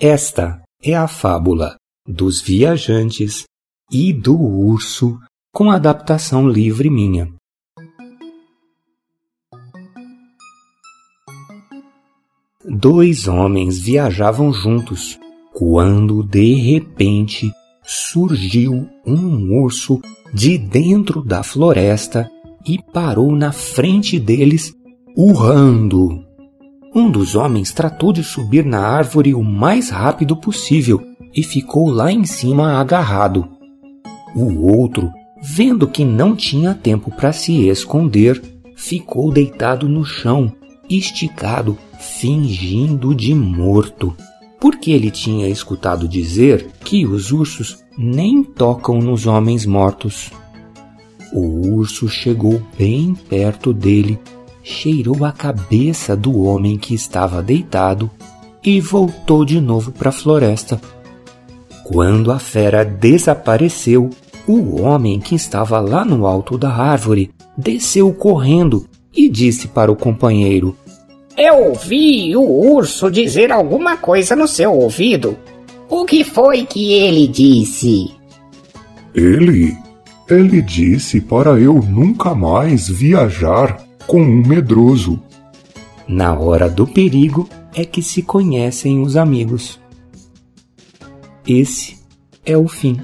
Esta é a fábula dos viajantes e do urso, com adaptação livre minha. Dois homens viajavam juntos quando de repente surgiu um urso de dentro da floresta e parou na frente deles, urrando. Um dos homens tratou de subir na árvore o mais rápido possível e ficou lá em cima agarrado. O outro, vendo que não tinha tempo para se esconder, ficou deitado no chão, esticado, fingindo de morto, porque ele tinha escutado dizer que os ursos nem tocam nos homens mortos. O urso chegou bem perto dele cheirou a cabeça do homem que estava deitado e voltou de novo para a floresta. Quando a fera desapareceu, o homem que estava lá no alto da árvore desceu correndo e disse para o companheiro: Eu ouvi o urso dizer alguma coisa no seu ouvido. O que foi que ele disse? Ele. Ele disse para eu nunca mais viajar com um medroso. Na hora do perigo é que se conhecem os amigos. Esse é o fim.